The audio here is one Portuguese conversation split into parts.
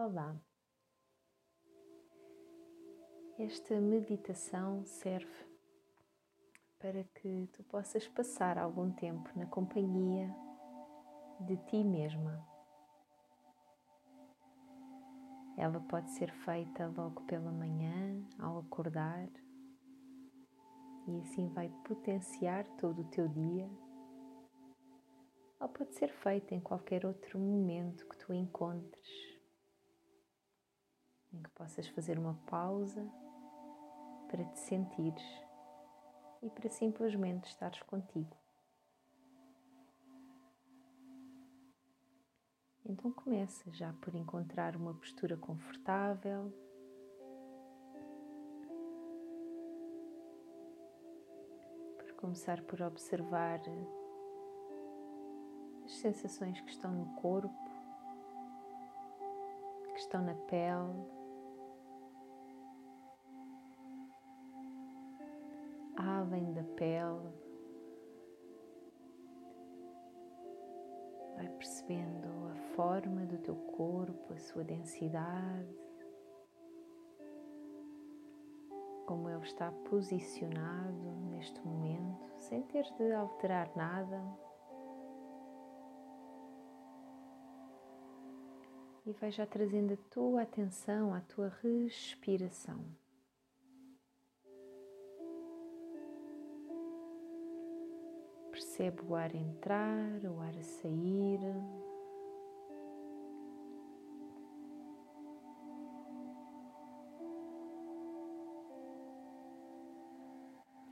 Olá! Esta meditação serve para que tu possas passar algum tempo na companhia de ti mesma. Ela pode ser feita logo pela manhã, ao acordar, e assim vai potenciar todo o teu dia. Ou pode ser feita em qualquer outro momento que tu encontres em que possas fazer uma pausa para te sentires e para simplesmente estares contigo. Então começa já por encontrar uma postura confortável. Por começar por observar as sensações que estão no corpo, que estão na pele. Além da pele. Vai percebendo a forma do teu corpo, a sua densidade, como ele está posicionado neste momento, sem ter de alterar nada. E vai já trazendo a tua atenção à tua respiração. Percebe o ar entrar, o ar sair.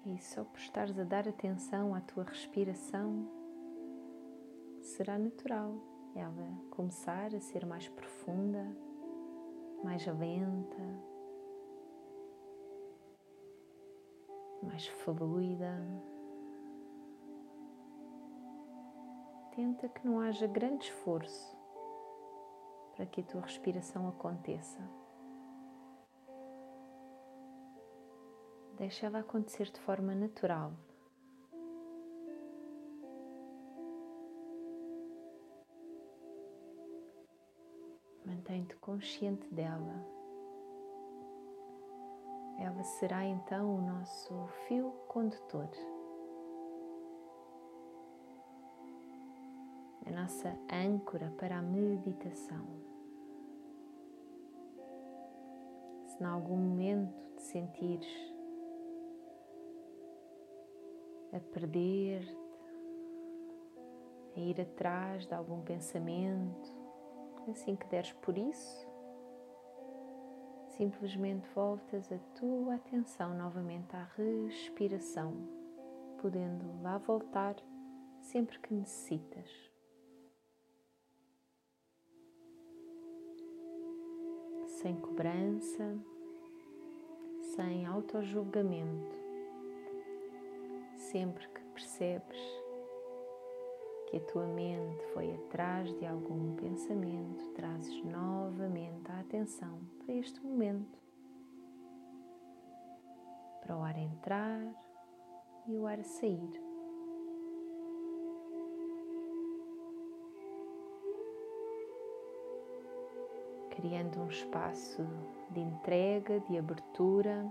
E só por estares a dar atenção à tua respiração, será natural ela começar a ser mais profunda, mais lenta, mais fluida. Tenta que não haja grande esforço para que a tua respiração aconteça. Deixa ela acontecer de forma natural. Mantém-te consciente dela. Ela será então o nosso fio condutor. A nossa âncora para a meditação. Se em algum momento te sentires a perder-te, a ir atrás de algum pensamento, assim que deres por isso, simplesmente voltas a tua atenção novamente à respiração, podendo lá voltar sempre que necessitas. Sem cobrança, sem autojulgamento. Sempre que percebes que a tua mente foi atrás de algum pensamento, trazes novamente a atenção para este momento, para o ar entrar e o ar sair. Criando um espaço de entrega, de abertura.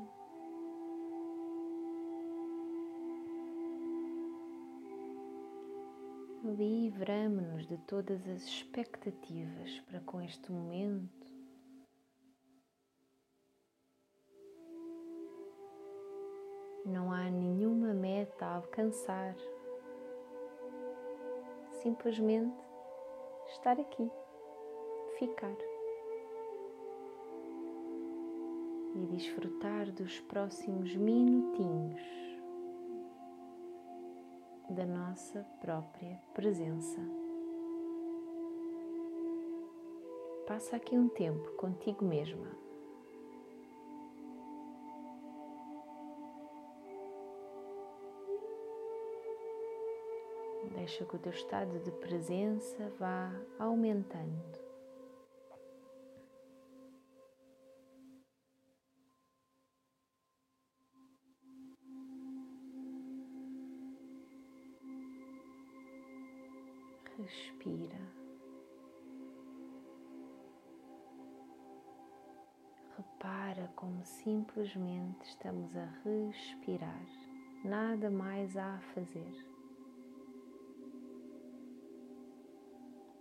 Livramos-nos de todas as expectativas para com este momento. Não há nenhuma meta a alcançar, simplesmente estar aqui, ficar. E desfrutar dos próximos minutinhos da nossa própria presença. Passa aqui um tempo contigo mesma. Deixa que o teu estado de presença vá aumentando. respira. Repara como simplesmente estamos a respirar, nada mais há a fazer.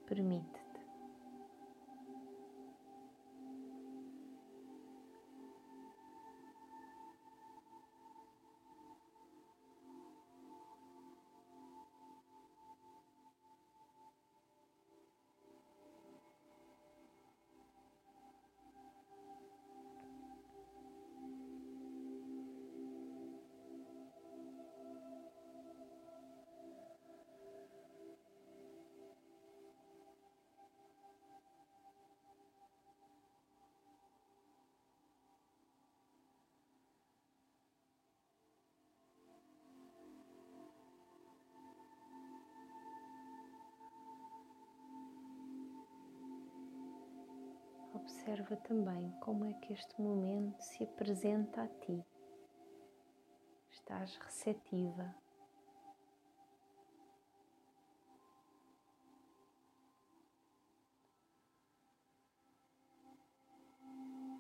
Permite Observa também como é que este momento se apresenta a ti. Estás receptiva.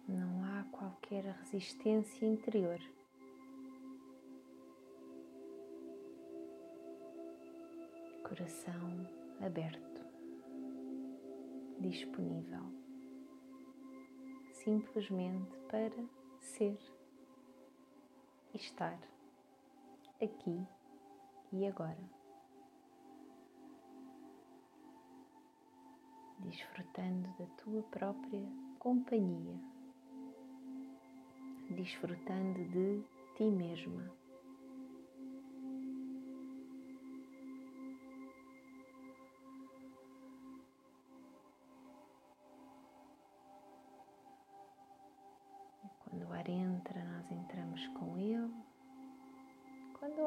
Não há qualquer resistência interior. Coração aberto, disponível simplesmente para ser e estar aqui e agora. Desfrutando da tua própria companhia, desfrutando de ti mesma.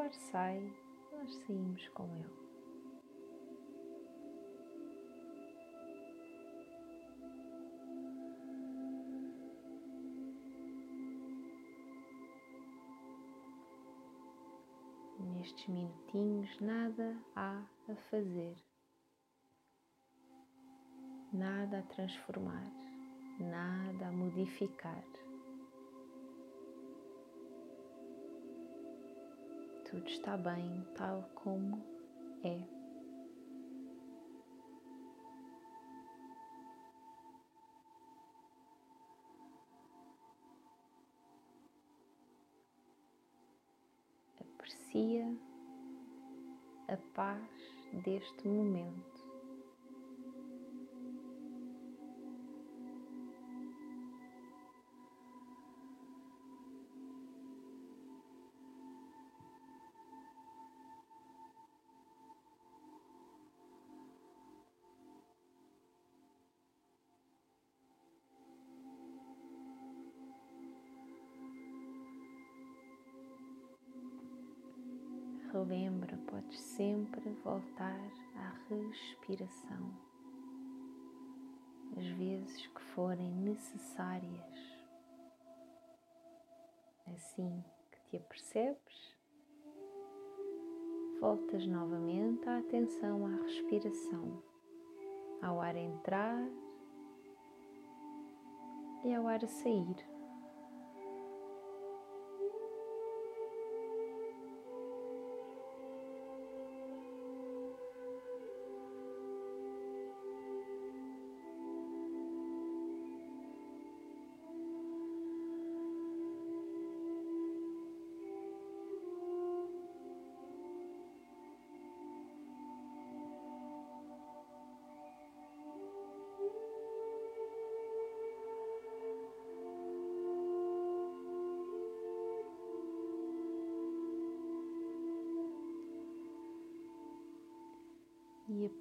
Ar sai, nós saímos com ele. Nestes minutinhos, nada há a fazer, nada a transformar, nada a modificar. Tudo está bem tal como é. Aprecia a paz deste momento. Relembra, podes sempre voltar à respiração, as vezes que forem necessárias. Assim que te apercebes, voltas novamente a atenção à respiração, ao ar entrar e ao ar sair.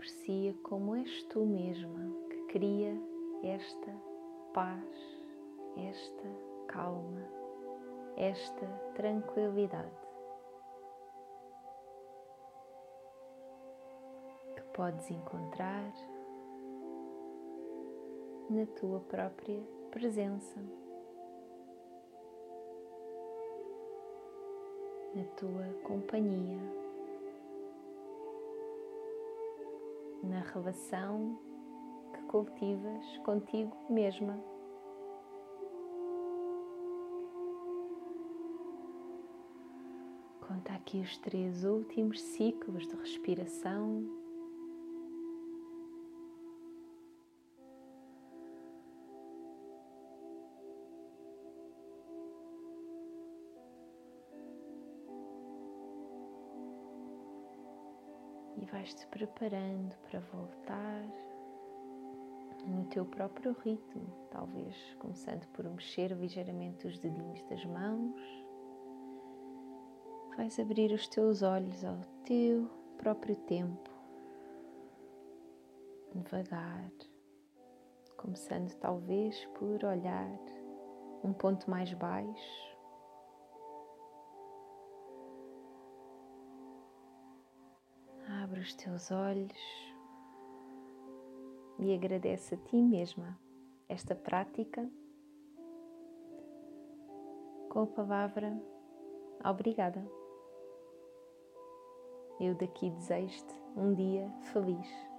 Aprecia como és tu mesma que cria esta paz, esta calma, esta tranquilidade. Que podes encontrar na tua própria presença, na tua companhia. na relação que cultivas contigo mesma. Conta aqui os três últimos ciclos de respiração. E vais-te preparando para voltar no teu próprio ritmo, talvez começando por mexer ligeiramente os dedinhos das mãos vais abrir os teus olhos ao teu próprio tempo, devagar, começando talvez por olhar um ponto mais baixo. Os teus olhos e agradece a ti mesma esta prática com a palavra obrigada. Eu daqui desejo-te um dia feliz.